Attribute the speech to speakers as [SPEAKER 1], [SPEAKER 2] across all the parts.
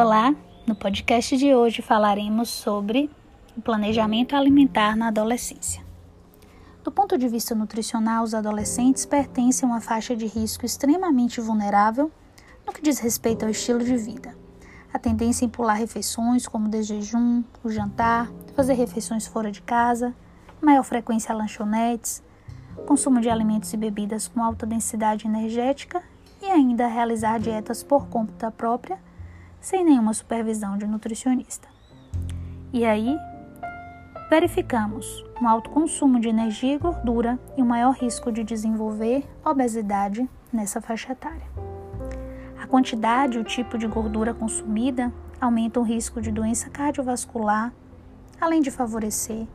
[SPEAKER 1] Olá, no podcast de hoje falaremos sobre o planejamento alimentar na adolescência. Do ponto de vista nutricional, os adolescentes pertencem a uma faixa de risco extremamente vulnerável no que diz respeito ao estilo de vida. A tendência em pular refeições, como o jejum, o jantar, fazer refeições fora de casa, maior frequência a lanchonetes, consumo de alimentos e bebidas com alta densidade energética e ainda realizar dietas por conta própria sem nenhuma supervisão de nutricionista. E aí, verificamos um alto consumo de energia e gordura e um maior risco de desenvolver obesidade nessa faixa etária. A quantidade e o tipo de gordura consumida aumentam o risco de doença cardiovascular, além de favorecer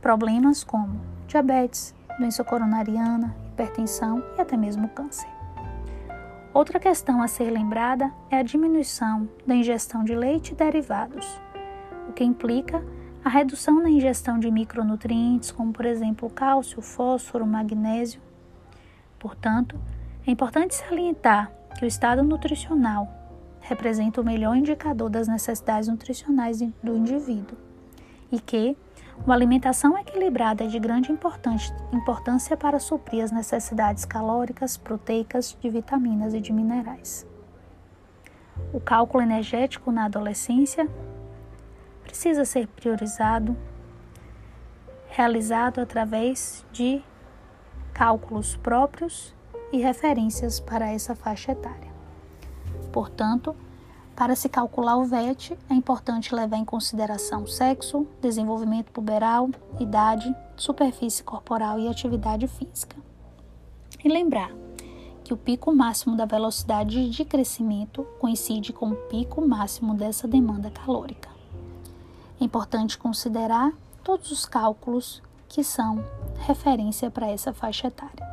[SPEAKER 1] problemas como diabetes, doença coronariana, hipertensão e até mesmo câncer. Outra questão a ser lembrada é a diminuição da ingestão de leite e derivados, o que implica a redução na ingestão de micronutrientes, como por exemplo cálcio, fósforo, magnésio. Portanto, é importante salientar que o estado nutricional representa o melhor indicador das necessidades nutricionais do indivíduo e que uma alimentação equilibrada é de grande importância para suprir as necessidades calóricas, proteicas, de vitaminas e de minerais. O cálculo energético na adolescência precisa ser priorizado, realizado através de cálculos próprios e referências para essa faixa etária. Portanto, para se calcular o VET, é importante levar em consideração sexo, desenvolvimento puberal, idade, superfície corporal e atividade física. E lembrar que o pico máximo da velocidade de crescimento coincide com o pico máximo dessa demanda calórica. É importante considerar todos os cálculos que são referência para essa faixa etária.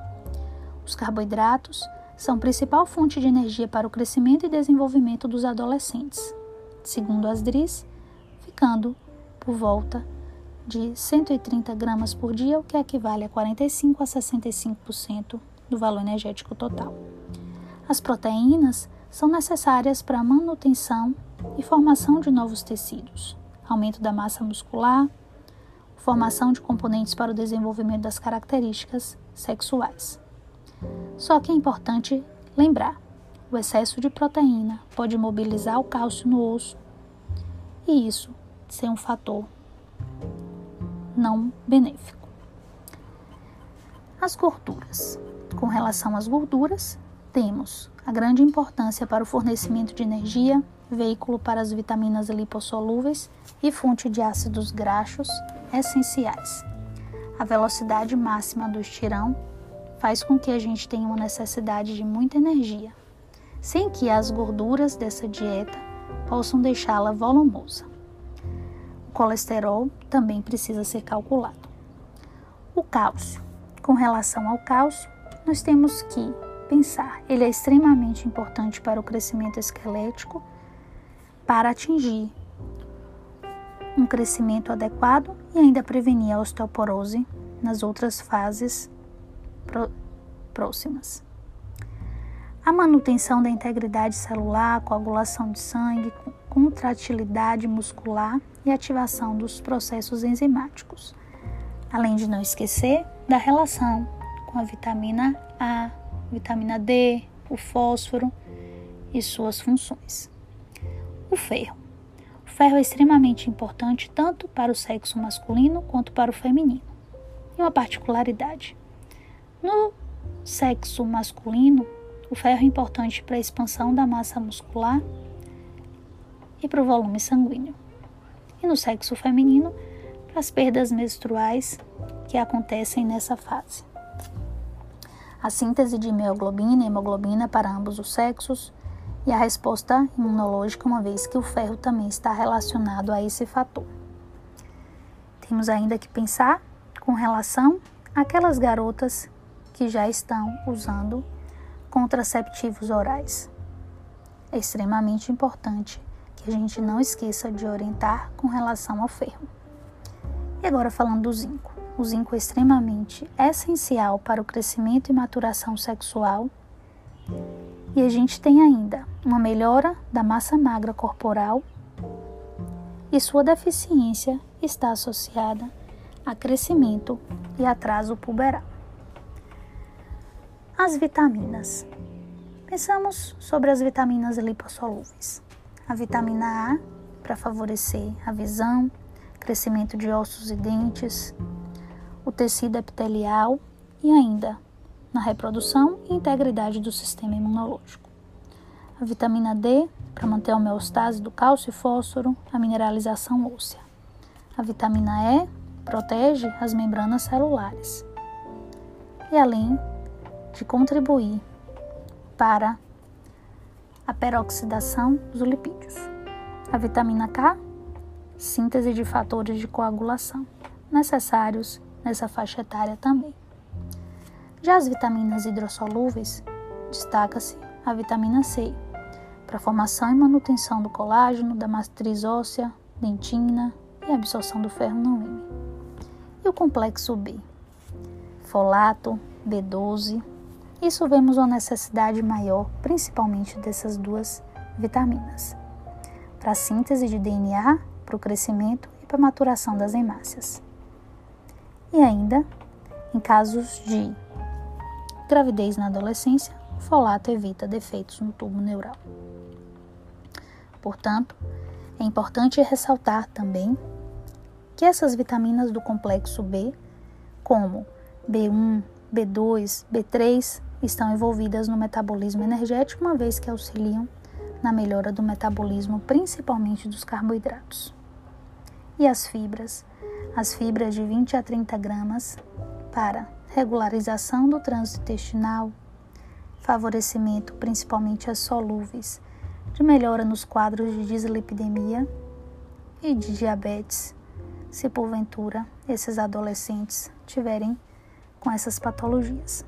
[SPEAKER 1] Os carboidratos são principal fonte de energia para o crescimento e desenvolvimento dos adolescentes, segundo as DRIs, ficando por volta de 130 gramas por dia, o que equivale a 45 a 65% do valor energético total. As proteínas são necessárias para a manutenção e formação de novos tecidos, aumento da massa muscular, formação de componentes para o desenvolvimento das características sexuais. Só que é importante lembrar: o excesso de proteína pode mobilizar o cálcio no osso e isso ser um fator não benéfico. As gorduras. Com relação às gorduras, temos a grande importância para o fornecimento de energia, veículo para as vitaminas lipossolúveis e fonte de ácidos graxos essenciais. A velocidade máxima do estirão faz com que a gente tenha uma necessidade de muita energia, sem que as gorduras dessa dieta possam deixá-la volumosa. O colesterol também precisa ser calculado. O cálcio. Com relação ao cálcio, nós temos que pensar, ele é extremamente importante para o crescimento esquelético, para atingir um crescimento adequado e ainda prevenir a osteoporose nas outras fases próximas. A manutenção da integridade celular, coagulação de sangue, contratilidade muscular e ativação dos processos enzimáticos. Além de não esquecer da relação com a vitamina A, vitamina D, o fósforo e suas funções. O ferro. O ferro é extremamente importante tanto para o sexo masculino quanto para o feminino. E uma particularidade: no sexo masculino, o ferro é importante para a expansão da massa muscular e para o volume sanguíneo. E no sexo feminino, para as perdas menstruais que acontecem nessa fase. A síntese de hemoglobina e hemoglobina para ambos os sexos e a resposta imunológica, uma vez que o ferro também está relacionado a esse fator. Temos ainda que pensar com relação àquelas garotas que já estão usando contraceptivos orais. É extremamente importante que a gente não esqueça de orientar com relação ao ferro. E agora falando do zinco. O zinco é extremamente essencial para o crescimento e maturação sexual E a gente tem ainda uma melhora da massa magra corporal e sua deficiência está associada a crescimento e atraso puberal. As vitaminas. Pensamos sobre as vitaminas lipossolúveis. A vitamina A para favorecer a visão, crescimento de ossos e dentes, o tecido epitelial e ainda na reprodução e integridade do sistema imunológico. A vitamina D para manter a homeostase do cálcio e fósforo, a mineralização óssea. A vitamina E protege as membranas celulares. E além de contribuir para a peroxidação dos lipídios. A vitamina K, síntese de fatores de coagulação, necessários nessa faixa etária também. Já as vitaminas hidrossolúveis, destaca-se a vitamina C, para formação e manutenção do colágeno, da matriz óssea, dentina e absorção do ferro no M. E o complexo B, folato, B12, isso vemos uma necessidade maior, principalmente dessas duas vitaminas, para a síntese de DNA, para o crescimento e para a maturação das hemácias. E ainda, em casos de gravidez na adolescência, o folato evita defeitos no tubo neural. Portanto, é importante ressaltar também que essas vitaminas do complexo B, como B1, B2, B3, estão envolvidas no metabolismo energético, uma vez que auxiliam na melhora do metabolismo, principalmente dos carboidratos. E as fibras? As fibras de 20 a 30 gramas para regularização do trânsito intestinal, favorecimento principalmente as solúveis, de melhora nos quadros de dislipidemia e de diabetes, se porventura esses adolescentes tiverem com essas patologias.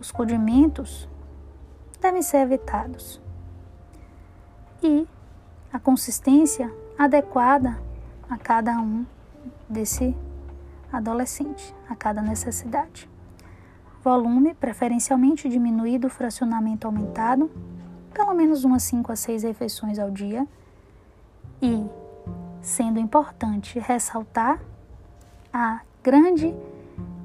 [SPEAKER 1] Os condimentos devem ser evitados. E a consistência adequada a cada um desse adolescente, a cada necessidade. Volume preferencialmente diminuído, fracionamento aumentado, pelo menos umas 5 a 6 refeições ao dia. E, sendo importante ressaltar a grande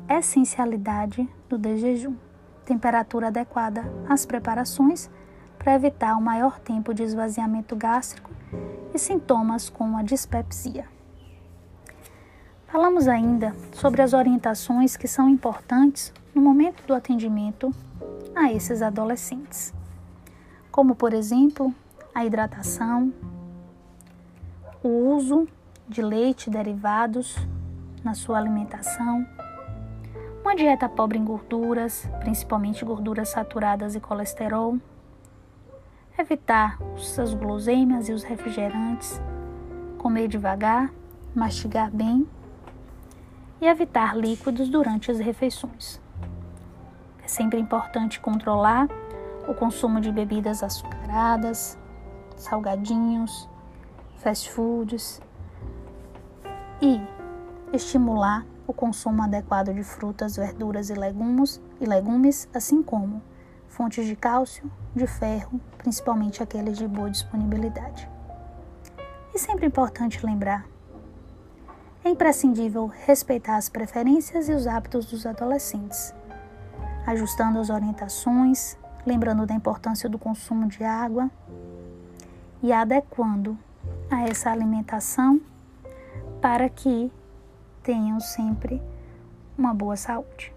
[SPEAKER 1] essencialidade do desjejum temperatura adequada às preparações para evitar o maior tempo de esvaziamento gástrico e sintomas como a dispepsia. Falamos ainda sobre as orientações que são importantes no momento do atendimento a esses adolescentes, como, por exemplo, a hidratação, o uso de leite derivados na sua alimentação, uma dieta pobre em gorduras, principalmente gorduras saturadas e colesterol. Evitar as guloseimas e os refrigerantes. Comer devagar, mastigar bem e evitar líquidos durante as refeições. É sempre importante controlar o consumo de bebidas açucaradas, salgadinhos, fast foods e estimular o consumo adequado de frutas, verduras e legumes, e legumes, assim como fontes de cálcio, de ferro, principalmente aqueles de boa disponibilidade. E sempre importante lembrar: é imprescindível respeitar as preferências e os hábitos dos adolescentes, ajustando as orientações, lembrando da importância do consumo de água e adequando a essa alimentação para que tenham sempre uma boa saúde.